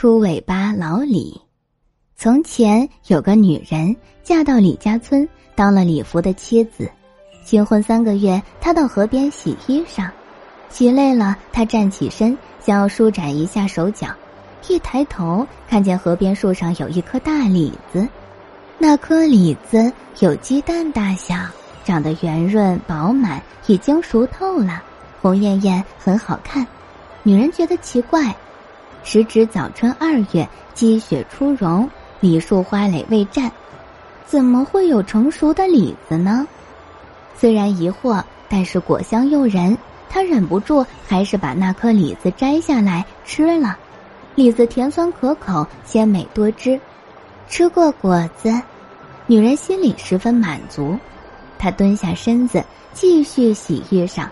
秃尾巴老李。从前有个女人嫁到李家村，当了李福的妻子。新婚三个月，她到河边洗衣裳，洗累了，她站起身，想要舒展一下手脚。一抬头，看见河边树上有一颗大李子，那颗李子有鸡蛋大小，长得圆润饱满，已经熟透了，红艳艳，很好看。女人觉得奇怪。时值早春二月，积雪初融，李树花蕾未绽，怎么会有成熟的李子呢？虽然疑惑，但是果香诱人，他忍不住还是把那颗李子摘下来吃了。李子甜酸可口，鲜美多汁。吃过果子，女人心里十分满足。她蹲下身子，继续洗衣裳。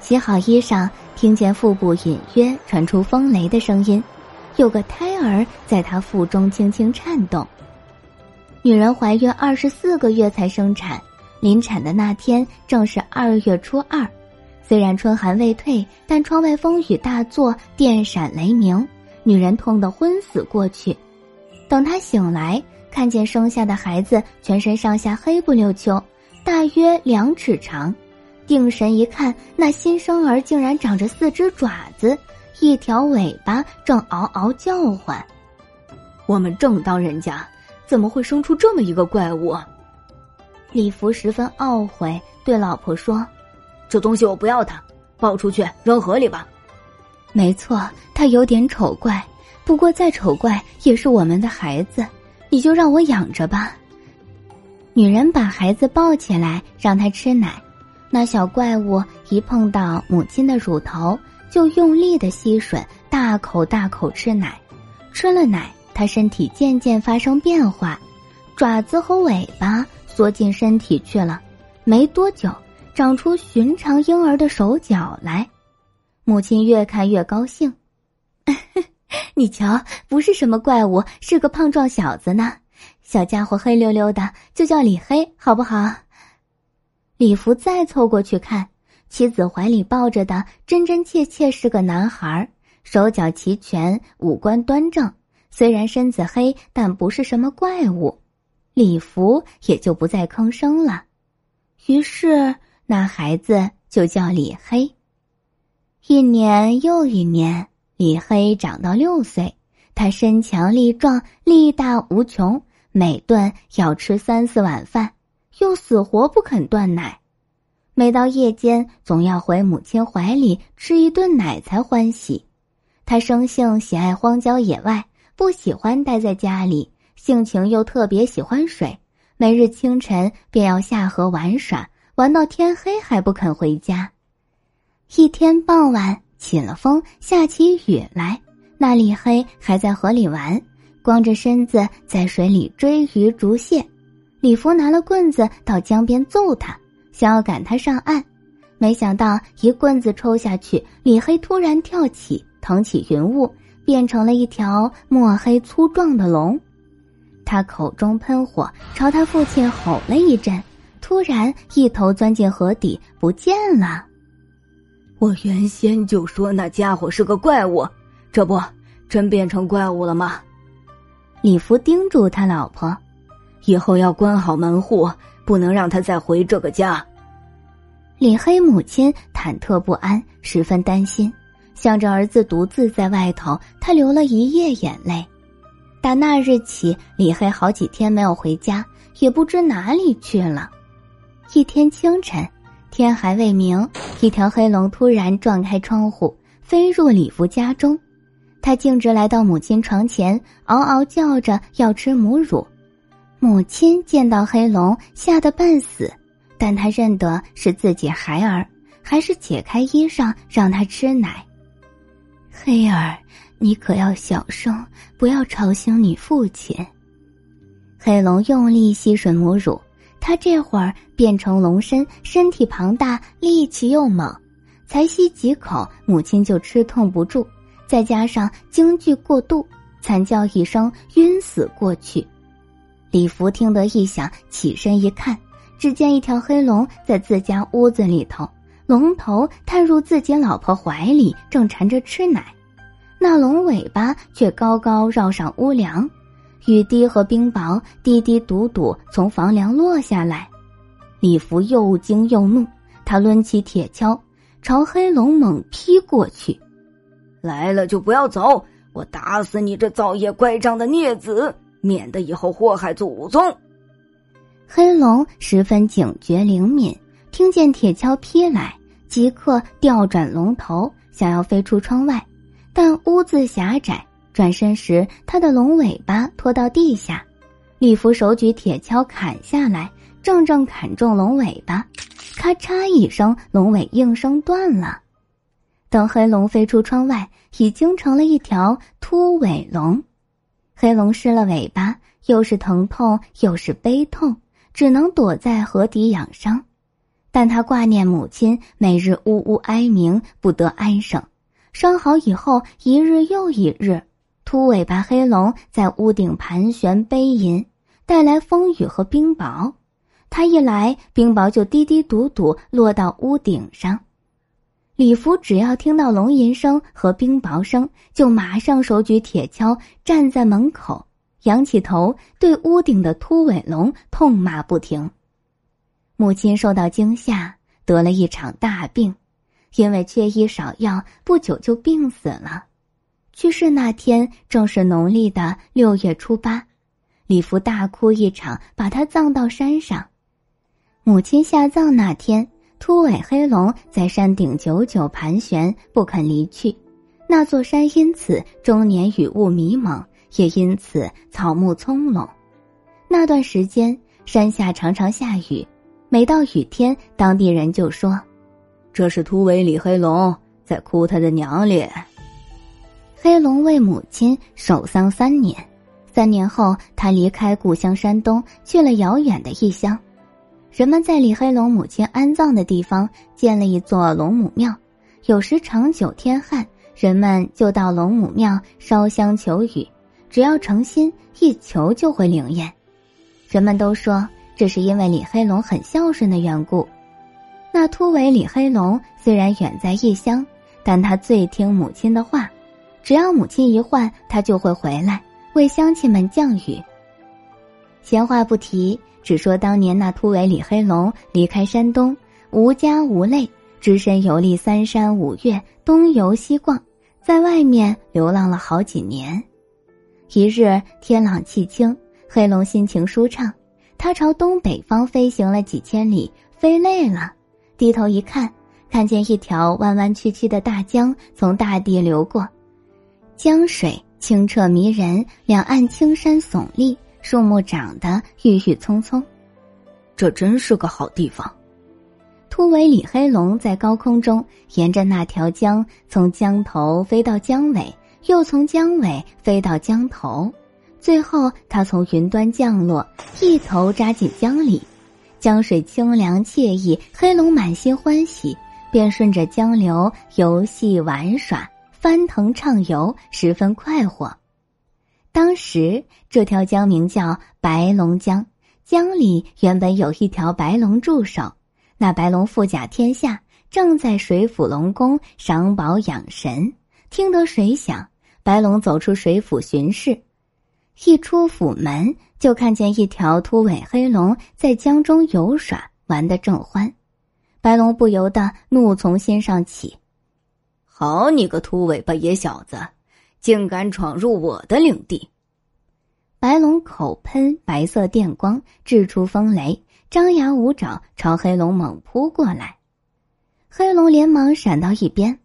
洗好衣裳。听见腹部隐约传出风雷的声音，有个胎儿在她腹中轻轻颤动。女人怀孕二十四个月才生产，临产的那天正是二月初二。虽然春寒未退，但窗外风雨大作，电闪雷鸣，女人痛得昏死过去。等她醒来，看见生下的孩子全身上下黑不溜秋，大约两尺长。定神一看，那新生儿竟然长着四只爪子，一条尾巴，正嗷嗷叫唤。我们正当人家，怎么会生出这么一个怪物？李福十分懊悔，对老婆说：“这东西我不要它，抱出去扔河里吧。”没错，他有点丑怪，不过再丑怪也是我们的孩子，你就让我养着吧。女人把孩子抱起来，让他吃奶。那小怪物一碰到母亲的乳头，就用力的吸吮，大口大口吃奶。吃了奶，它身体渐渐发生变化，爪子和尾巴缩进身体去了。没多久，长出寻常婴儿的手脚来。母亲越看越高兴，你瞧，不是什么怪物，是个胖壮小子呢。小家伙黑溜溜的，就叫李黑，好不好？李福再凑过去看，妻子怀里抱着的真真切切是个男孩，手脚齐全，五官端正。虽然身子黑，但不是什么怪物。李福也就不再吭声了。于是那孩子就叫李黑。一年又一年，李黑长到六岁，他身强力壮，力大无穷，每顿要吃三四碗饭。又死活不肯断奶，每到夜间总要回母亲怀里吃一顿奶才欢喜。他生性喜爱荒郊野外，不喜欢待在家里，性情又特别喜欢水，每日清晨便要下河玩耍，玩到天黑还不肯回家。一天傍晚起了风，下起雨来，那李黑还在河里玩，光着身子在水里追鱼逐蟹。李福拿了棍子到江边揍他，想要赶他上岸，没想到一棍子抽下去，李黑突然跳起，腾起云雾，变成了一条墨黑粗壮的龙。他口中喷火，朝他父亲吼了一阵，突然一头钻进河底，不见了。我原先就说那家伙是个怪物，这不真变成怪物了吗？李福叮嘱他老婆。以后要关好门户，不能让他再回这个家。李黑母亲忐忑不安，十分担心，想着儿子独自在外头，他流了一夜眼泪。打那日起，李黑好几天没有回家，也不知哪里去了。一天清晨，天还未明，一条黑龙突然撞开窗户，飞入李福家中。他径直来到母亲床前，嗷嗷叫着要吃母乳。母亲见到黑龙，吓得半死，但她认得是自己孩儿，还是解开衣裳让他吃奶。黑儿，你可要小声，不要吵醒你父亲。黑龙用力吸吮母乳，他这会儿变成龙身，身体庞大，力气又猛，才吸几口，母亲就吃痛不住，再加上惊惧过度，惨叫一声，晕死过去。李福听得异响，起身一看，只见一条黑龙在自家屋子里头，龙头探入自己老婆怀里，正缠着吃奶。那龙尾巴却高高绕上屋梁，雨滴和冰雹滴滴笃笃从房梁落下来。李福又惊又怒，他抡起铁锹，朝黑龙猛劈过去。来了就不要走，我打死你这造业乖张的孽子，免得以后祸害祖宗。黑龙十分警觉灵敏，听见铁锹劈来，即刻调转龙头，想要飞出窗外，但屋子狭窄，转身时他的龙尾巴拖到地下，李福手举铁锹砍下来，正正砍中龙尾巴，咔嚓一声，龙尾应声断了。等黑龙飞出窗外，已经成了一条秃尾龙。黑龙失了尾巴，又是疼痛又是悲痛。只能躲在河底养伤，但他挂念母亲，每日呜呜哀鸣，不得安生。伤好以后，一日又一日，秃尾巴黑龙在屋顶盘旋悲吟，带来风雨和冰雹。他一来，冰雹就滴滴笃笃落到屋顶上。李福只要听到龙吟声和冰雹声，就马上手举铁锹站在门口。仰起头，对屋顶的秃尾龙痛骂不停。母亲受到惊吓，得了一场大病，因为缺医少药，不久就病死了。去世那天正是农历的六月初八，李福大哭一场，把他葬到山上。母亲下葬那天，秃尾黑龙在山顶久久盘旋，不肯离去。那座山因此终年雨雾迷蒙。也因此草木葱茏，那段时间山下常常下雨，每到雨天，当地人就说：“这是秃尾李黑龙在哭他的娘咧。”黑龙为母亲守丧三年，三年后他离开故乡山东，去了遥远的异乡。人们在李黑龙母亲安葬的地方建了一座龙母庙，有时长久天旱，人们就到龙母庙烧香求雨。只要诚心一求，就会灵验。人们都说这是因为李黑龙很孝顺的缘故。那秃尾李黑龙虽然远在异乡，但他最听母亲的话，只要母亲一唤，他就会回来为乡亲们降雨。闲话不提，只说当年那秃尾李黑龙离开山东，无家无类，只身游历三山五岳，东游西逛，在外面流浪了好几年。一日天朗气清，黑龙心情舒畅，他朝东北方飞行了几千里，飞累了，低头一看，看见一条弯弯曲曲的大江从大地流过，江水清澈迷人，两岸青山耸立，树木长得郁郁葱葱，这真是个好地方。秃尾李黑龙在高空中沿着那条江，从江头飞到江尾。又从江尾飞到江头，最后他从云端降落，一头扎进江里。江水清凉惬意，黑龙满心欢喜，便顺着江流游戏玩耍，翻腾畅游，十分快活。当时这条江名叫白龙江，江里原本有一条白龙驻守，那白龙富甲天下，正在水府龙宫赏宝养神，听得水响。白龙走出水府巡视，一出府门就看见一条秃尾黑龙在江中游耍，玩得正欢。白龙不由得怒从心上起：“好你个秃尾巴野小子，竟敢闯入我的领地！”白龙口喷白色电光，掷出风雷，张牙舞爪朝黑龙猛扑过来。黑龙连忙闪到一边。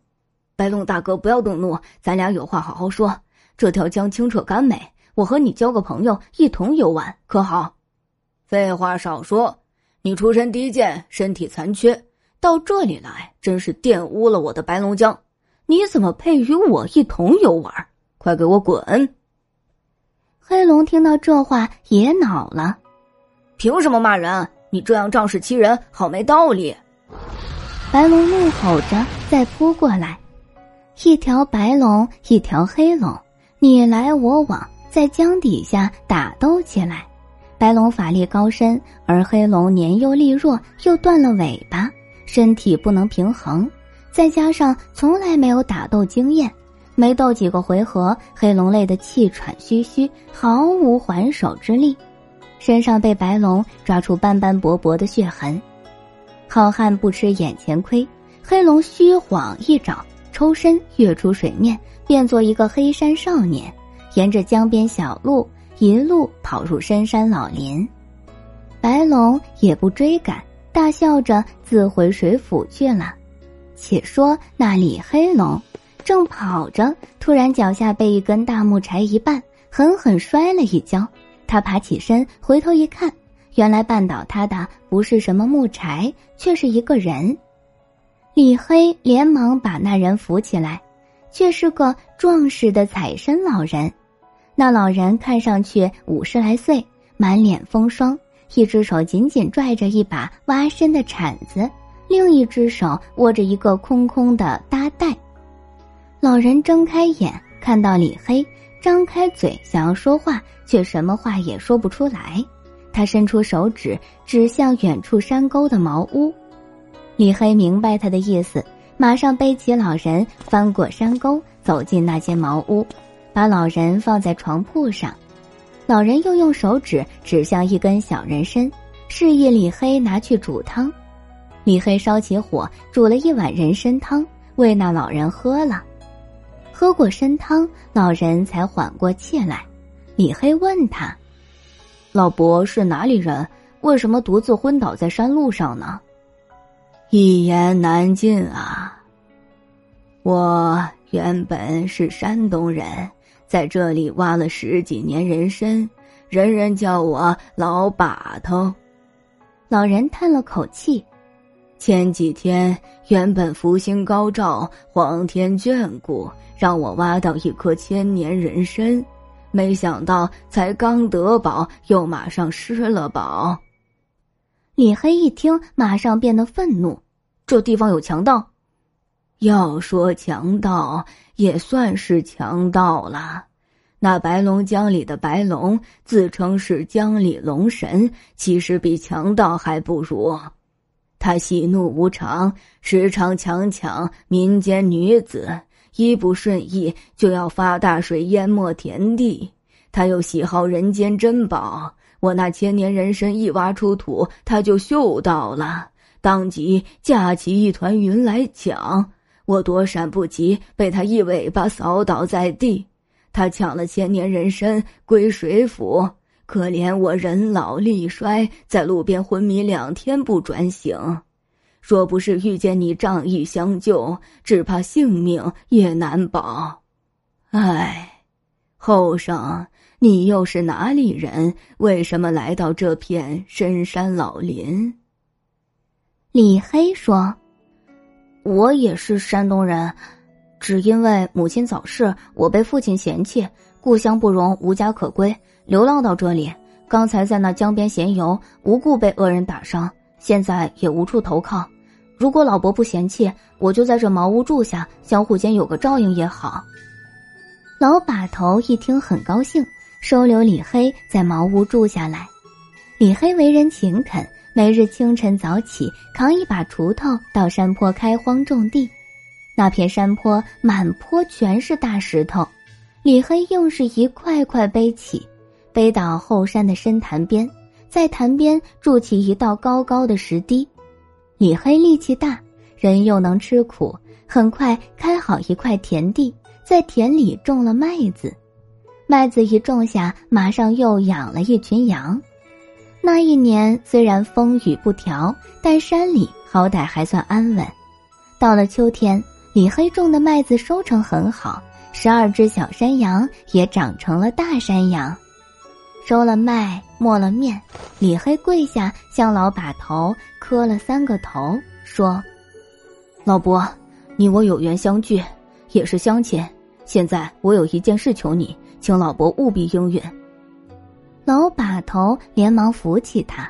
白龙大哥，不要动怒，咱俩有话好好说。这条江清澈甘美，我和你交个朋友，一同游玩，可好？废话少说，你出身低贱，身体残缺，到这里来真是玷污了我的白龙江。你怎么配与我一同游玩？快给我滚！黑龙听到这话也恼了，凭什么骂人？你这样仗势欺人，好没道理！白龙怒吼着再扑过来。一条白龙，一条黑龙，你来我往，在江底下打斗起来。白龙法力高深，而黑龙年幼力弱，又断了尾巴，身体不能平衡，再加上从来没有打斗经验，没斗几个回合，黑龙累得气喘吁吁，毫无还手之力，身上被白龙抓出斑斑驳驳的血痕。好汉不吃眼前亏，黑龙虚晃一掌，抽身跃出水面，变作一个黑山少年，沿着江边小路一路跑入深山老林。白龙也不追赶，大笑着自回水府去了。且说那李黑龙。正跑着，突然脚下被一根大木柴一绊，狠狠摔了一跤。他爬起身，回头一看，原来绊倒他的不是什么木柴，却是一个人。李黑连忙把那人扶起来，却是个壮实的彩身老人。那老人看上去五十来岁，满脸风霜，一只手紧紧拽着一把挖深的铲子，另一只手握着一个空空的搭袋。老人睁开眼，看到李黑，张开嘴想要说话，却什么话也说不出来。他伸出手指指向远处山沟的茅屋，李黑明白他的意思，马上背起老人，翻过山沟，走进那间茅屋，把老人放在床铺上。老人又用手指指向一根小人参，示意李黑拿去煮汤。李黑烧起火，煮了一碗人参汤，喂那老人喝了。喝过参汤，老人才缓过气来。李黑问他：“老伯是哪里人？为什么独自昏倒在山路上呢？”一言难尽啊！我原本是山东人，在这里挖了十几年人参，人人叫我老把头。老人叹了口气。前几天原本福星高照，皇天眷顾，让我挖到一颗千年人参，没想到才刚得宝，又马上失了宝。李黑一听，马上变得愤怒：这地方有强盗？要说强盗，也算是强盗了。那白龙江里的白龙自称是江里龙神，其实比强盗还不如。他喜怒无常，时常强抢民间女子，一不顺意就要发大水淹没田地。他又喜好人间珍宝，我那千年人参一挖出土，他就嗅到了，当即架起一团云来抢。我躲闪不及，被他一尾巴扫倒在地。他抢了千年人参归水府。可怜我人老力衰，在路边昏迷两天不转醒，若不是遇见你仗义相救，只怕性命也难保。唉，后生，你又是哪里人？为什么来到这片深山老林？李黑说：“我也是山东人，只因为母亲早逝，我被父亲嫌弃，故乡不容，无家可归。”流浪到这里，刚才在那江边闲游，无故被恶人打伤，现在也无处投靠。如果老伯不嫌弃，我就在这茅屋住下，相互间有个照应也好。老把头一听很高兴，收留李黑在茅屋住下来。李黑为人勤恳，每日清晨早起，扛一把锄头到山坡开荒种地。那片山坡满坡全是大石头，李黑硬是一块块背起。背到后山的深潭边，在潭边筑起一道高高的石堤。李黑力气大，人又能吃苦，很快开好一块田地，在田里种了麦子。麦子一种下，马上又养了一群羊。那一年虽然风雨不调，但山里好歹还算安稳。到了秋天，李黑种的麦子收成很好，十二只小山羊也长成了大山羊。收了麦，磨了面，李黑跪下向老把头磕了三个头，说：“老伯，你我有缘相聚，也是乡亲。现在我有一件事求你，请老伯务必应允。”老把头连忙扶起他：“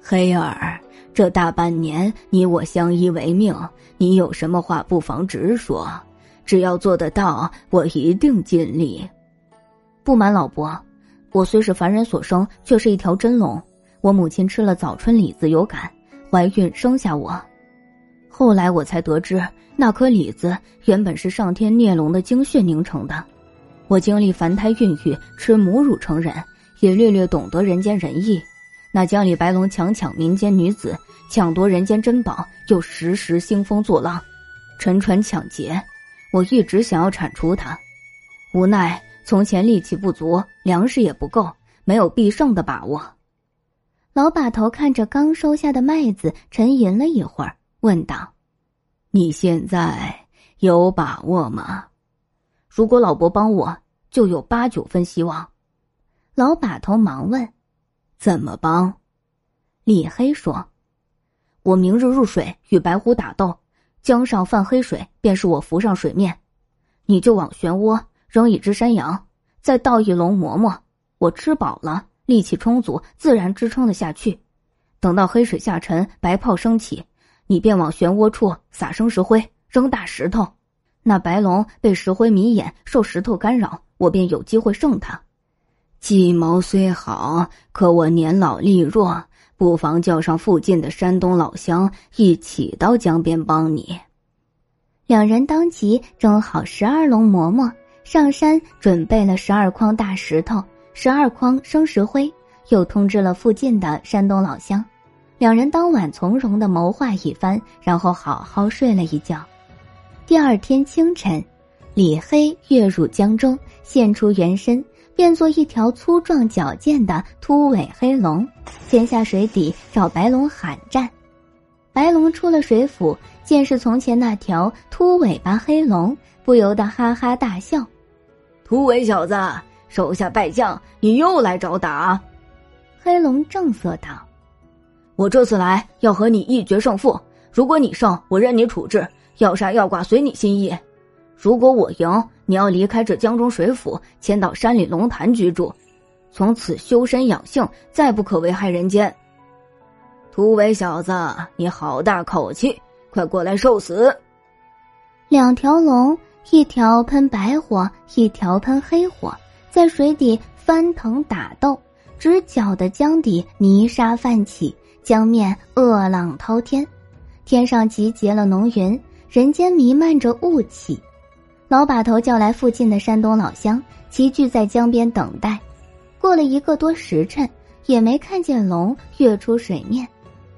黑儿，这大半年你我相依为命，你有什么话不妨直说，只要做得到，我一定尽力。不瞒老伯。”我虽是凡人所生，却是一条真龙。我母亲吃了早春李子有感，怀孕生下我。后来我才得知，那颗李子原本是上天孽龙的精血凝成的。我经历凡胎孕育，吃母乳成人，也略略懂得人间仁义。那江里白龙强抢民间女子，抢夺人间珍宝，又时时兴风作浪，沉船抢劫。我一直想要铲除他，无奈从前力气不足，粮食也不够，没有必胜的把握。老把头看着刚收下的麦子，沉吟了一会儿，问道：“你现在有把握吗？”如果老伯帮我，就有八九分希望。老把头忙问：“怎么帮？”李黑说：“我明日入水与白虎打斗，江上泛黑水，便是我浮上水面。你就往漩涡扔一只山羊，再倒一笼馍馍。我吃饱了，力气充足，自然支撑得下去。等到黑水下沉，白泡升起，你便往漩涡处撒生石灰，扔大石头。”那白龙被石灰迷眼，受石头干扰，我便有机会胜他。计谋虽好，可我年老力弱，不妨叫上附近的山东老乡一起到江边帮你。两人当即蒸好十二笼馍馍，上山准备了十二筐大石头、十二筐生石灰，又通知了附近的山东老乡。两人当晚从容的谋划一番，然后好好睡了一觉。第二天清晨，李黑跃入江中，现出原身，变作一条粗壮矫健的秃尾黑龙，潜下水底找白龙喊战。白龙出了水府，见是从前那条秃尾巴黑龙，不由得哈哈大笑：“突围小子，手下败将，你又来找打？”黑龙正色道：“我这次来要和你一决胜负，如果你胜，我任你处置。”要杀要剐随你心意，如果我赢，你要离开这江中水府，迁到山里龙潭居住，从此修身养性，再不可危害人间。突围小子，你好大口气，快过来受死！两条龙，一条喷白火，一条喷黑火，在水底翻腾打斗，直搅得江底泥沙泛起，江面恶浪滔天，天上集结了浓云。人间弥漫着雾气，老把头叫来附近的山东老乡，齐聚在江边等待。过了一个多时辰，也没看见龙跃出水面。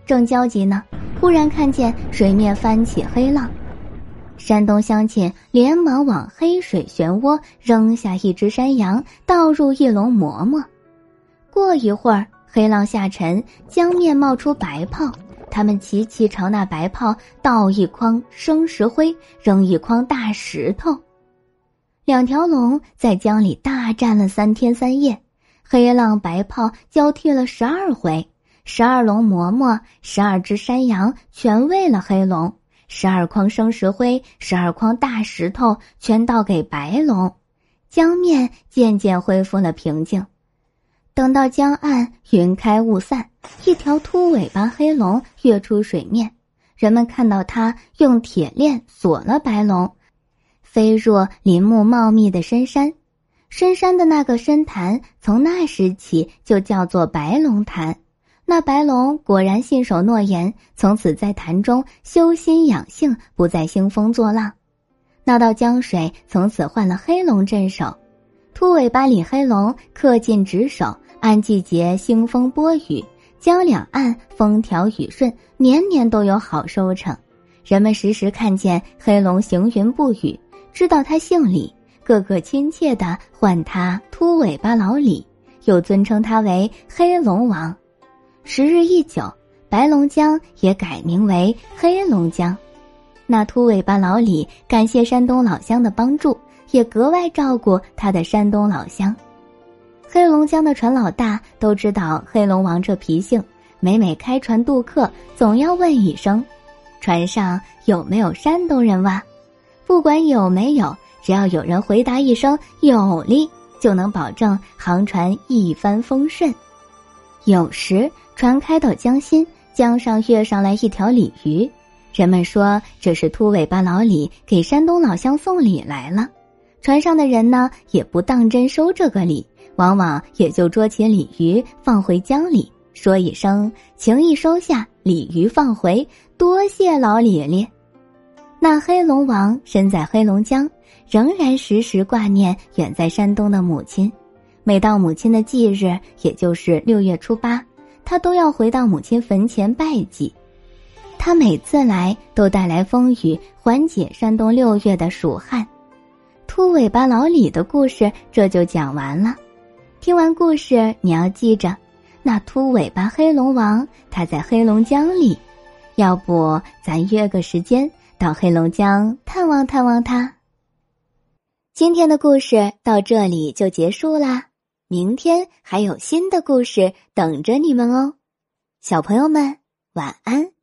正焦急呢，忽然看见水面翻起黑浪，山东乡亲连忙往黑水漩涡扔下一只山羊，倒入一笼馍馍。过一会儿，黑浪下沉，江面冒出白泡。他们齐齐朝那白泡倒一筐生石灰，扔一筐大石头。两条龙在江里大战了三天三夜，黑浪白泡交替了十二回，十二笼馍馍，十二只山羊全喂了黑龙，十二筐生石灰，十二筐大石头全倒给白龙，江面渐渐恢复了平静。等到江岸云开雾散，一条秃尾巴黑龙跃出水面，人们看到它用铁链锁了白龙，飞入林木茂密的深山。深山的那个深潭，从那时起就叫做白龙潭。那白龙果然信守诺言，从此在潭中修心养性，不再兴风作浪。那道江水从此换了黑龙镇守，秃尾巴李黑龙恪尽职守。按季节兴风播雨，江两岸风调雨顺，年年都有好收成。人们时时看见黑龙行云布雨，知道他姓李，个个亲切地唤他秃尾巴老李，又尊称他为黑龙王。时日一久，白龙江也改名为黑龙江。那秃尾巴老李感谢山东老乡的帮助，也格外照顾他的山东老乡。黑龙江的船老大都知道黑龙王这脾性，每每开船渡客，总要问一声：“船上有没有山东人哇？”不管有没有，只要有人回答一声“有哩”，就能保证航船一帆风顺。有时船开到江心，江上跃上来一条鲤鱼，人们说这是秃尾巴老李给山东老乡送礼来了。船上的人呢，也不当真收这个礼。往往也就捉起鲤鱼放回江里，说一声情意收下，鲤鱼放回，多谢老李李。那黑龙王身在黑龙江，仍然时时挂念远在山东的母亲。每到母亲的忌日，也就是六月初八，他都要回到母亲坟前拜祭。他每次来都带来风雨，缓解山东六月的暑旱。秃尾巴老李的故事这就讲完了。听完故事，你要记着，那秃尾巴黑龙王他在黑龙江里。要不咱约个时间到黑龙江探望探望他。今天的故事到这里就结束啦，明天还有新的故事等着你们哦，小朋友们晚安。